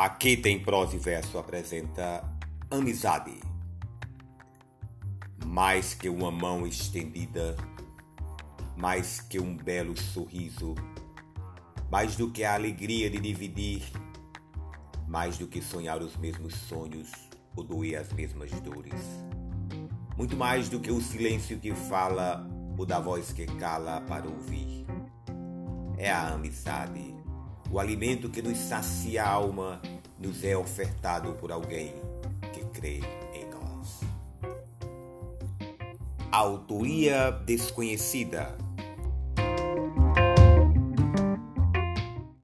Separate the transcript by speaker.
Speaker 1: Aqui tem prosa e verso apresenta amizade. Mais que uma mão estendida, mais que um belo sorriso, mais do que a alegria de dividir, mais do que sonhar os mesmos sonhos ou doer as mesmas dores. Muito mais do que o silêncio que fala ou da voz que cala para ouvir. É a amizade o alimento que nos sacia a alma nos é ofertado por alguém que crê em nós. Autoria desconhecida